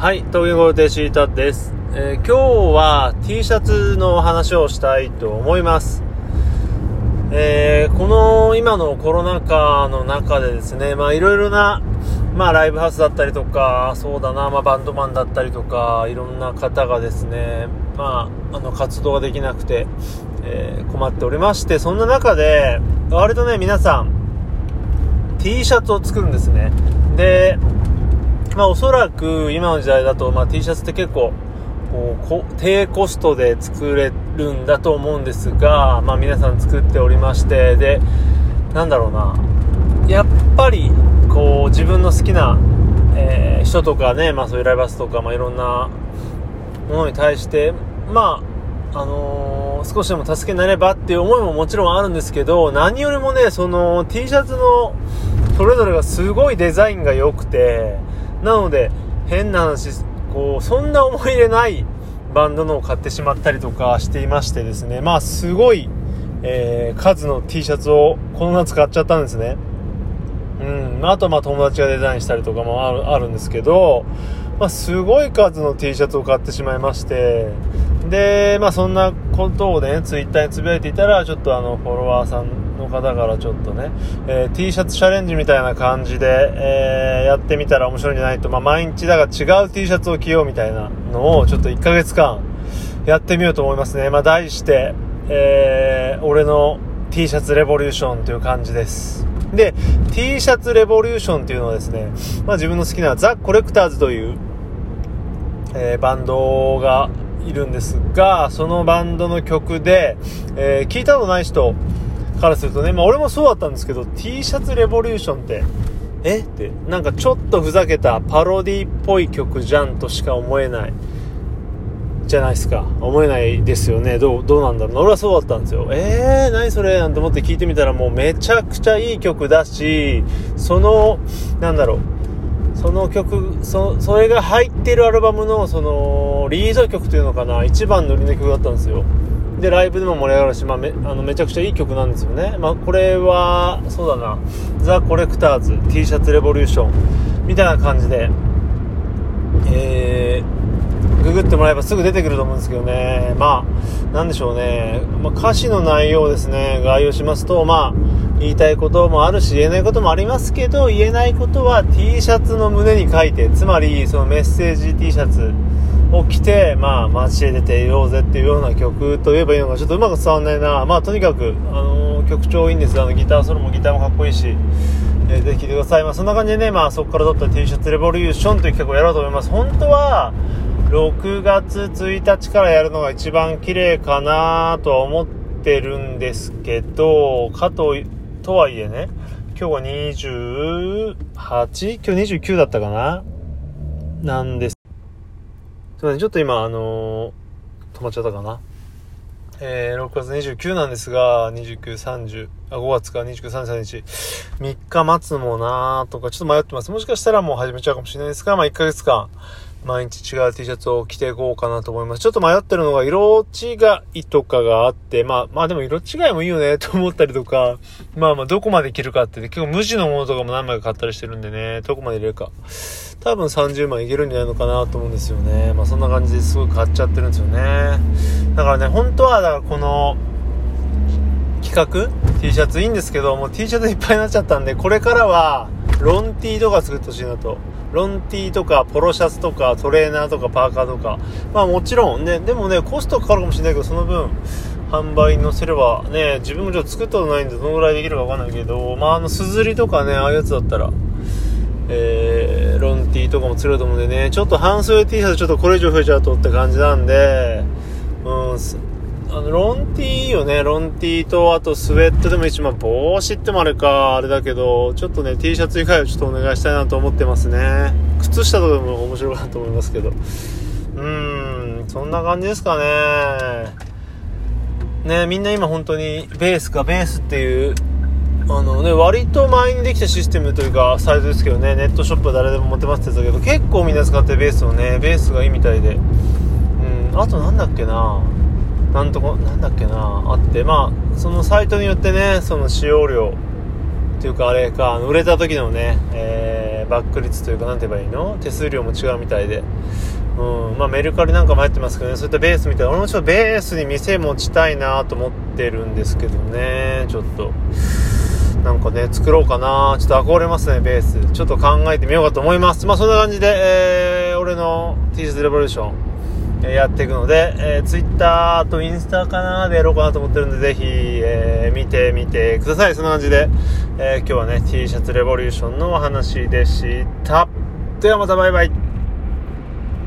はい、東京ゴルデンシータです、えー今日は T シャツの話をしたいと思います。えーこの今のコロナ禍の中でですね、まあいろいろな、まあライブハウスだったりとか、そうだな、まあバンドマンだったりとか、いろんな方がですね、まあ、あの活動ができなくて、えー困っておりまして、そんな中で、割とね、皆さん、T シャツを作るんですね。で、まあおそらく今の時代だと、まあ T シャツって結構、こうこ低コストで作れるんだと思うんですが、まあ皆さん作っておりまして、で、なんだろうな、やっぱり、こう自分の好きな、えー人とかね、まあそういうライブハウスとか、まあいろんなものに対して、まあ、あのー少しでも助けになればっていう思いももちろんあるんですけど、何よりもね、その T シャツのそれぞれがすごいデザインが良くて、なので、変な話、こう、そんな思い入れないバンドのを買ってしまったりとかしていましてですね、まあすごい、えー数の T シャツをこの夏買っちゃったんですね。うん、あとまあ友達がデザインしたりとかもあるあるんですけど、まあ、すごい数の T シャツを買ってしまいまして、で、まあそんなことをね、ツイッターにつぶやいていたら、ちょっとあの、フォロワーさんの方からちょっとね、えー T シャツチャレンジみたいな感じで、えーやってみたら面白いんじゃないと、まあ毎日だから違う T シャツを着ようみたいなのを、ちょっと1ヶ月間やってみようと思いますね。まあ題して、えー俺の T シャツレボリューションという感じです。で、T シャツレボリューションっていうのはですね、まあ自分の好きなザ・コレクターズという、えーバンドがいるんですが、そのバンドの曲で、えー聞いたことない人からするとね、まあ俺もそうだったんですけど、T シャツレボリューションって、え？って、なんかちょっとふざけたパロディっぽい曲じゃんとしか思えない。じゃないですか。思えないですよね。どう、どうなんだろうな。俺はそうだったんですよ。えー、何それ？なんて思って聞いてみたらもうめちゃくちゃいい曲だし、その、なんだろう。その曲、そ、それが入ってるアルバムの、その、リード曲というのかな、一番乗りの曲だったんですよ。で、ライブでも盛り上がるし、まあ、め、あの、めちゃくちゃいい曲なんですよね。まあ、これは、そうだな、ザ・コレクターズ、T シャツレボリューション、みたいな感じで、えー、ググってもらえばすぐ出てくると思うんですけどね。まあ、なんでしょうね。まあ、歌詞の内容ですね、概要しますと、まあ、言いたいこともあるし、言えないこともありますけど、言えないことは T シャツの胸に書いて、つまり、そのメッセージ T シャツを着て、まあ、街へ出ていようぜっていうような曲と言えばいいのか、ちょっとうまく伝わんないな。まあ、とにかく、あの曲調いいんですあの、ギターソロもギターもかっこいいし、えーぜひ聴いてください。まあ、そんな感じでね、まあ、そこから撮った T シャツレボリューションという企画をやろうと思います。本当は、6月1日からやるのが一番綺麗かなとは思ってるんですけど、かと、とはいえね、今日は 28? 今日29だったかな？なんです。すいません、ちょっと今、あのー止まっちゃったかな？えー、6月29なんですが、29、30、あ、5月か29、33日、3日待つもなーとか、ちょっと迷ってます。もしかしたらもう始めちゃうかもしれないですが、まあ1ヶ月間、毎日違う T シャツを着ていこうかなと思います。ちょっと迷ってるのが色違いとかがあって、まあ、まあでも色違いもいいよねと思ったりとか、まあまあどこまで着るかって、ね結構無地のものとかも何枚か買ったりしてるんでね、どこまで入れるか。多分30枚いけるんじゃないのかなと思うんですよね。まあそんな感じですごい買っちゃってるんですよね。だからね、本当は、だからこの、企画？T シャツいいんですけど、もう T シャツいっぱいになっちゃったんで、これからは、ロン T とか作ってほしいなと。ロン T とか、ポロシャツとか、トレーナーとか、パーカーとか。まあもちろんね、でもね、コストかかるかもしれないけど、その分、販売に載せれば、ね、自分もちょっと作ったことないんで、どのぐらいできるかわかんないけど、まああの、すずりとかね、ああいうやつだったら、えー、ロン T とかも釣れると思うんでね、ちょっと半袖 T シャツちょっとこれ以上増えちゃうとって感じなんで、うん、あの、ロン T いいよね。ロン T と、あとスウェットでもいいし、まあ、帽子ってもあれか、あれだけど、ちょっとね、T シャツ以外はちょっとお願いしたいなと思ってますね。靴下とかでも面白いなと思いますけど。うーん、そんな感じですかね。ね、みんな今本当にベースか、ベースっていう、あのね、割と前にできたシステムというか、サイズですけどね、ネットショップは誰でも持てますって言ったけど、結構みんな使ってベースをね、ベースがいいみたいで。うん、あとなんだっけななんとか、なんだっけなあって、まあ、そのサイトによってね、その使用量っていうかあれか、売れた時のね、えーバック率というか何て言えばいいの？手数料も違うみたいで。うんまあ、メルカリなんかも入ってますけどねそういったベースみたいな俺もちょっとベースに店持ちたいなと思ってるんですけどねちょっと。なんかね作ろうかな。ちょっと憧れますねベース。ちょっと考えてみようかと思います。まあそんな感じで、えー、俺の T シャツレボリューション。やっていくので、えー、Twitter とインスタかなでやろうかなと思ってるんで、ぜひ、えー、見てみてください。そんな感じで、えー、今日はね、T シャツレボリューションのお話でした。ではまたバイバイ。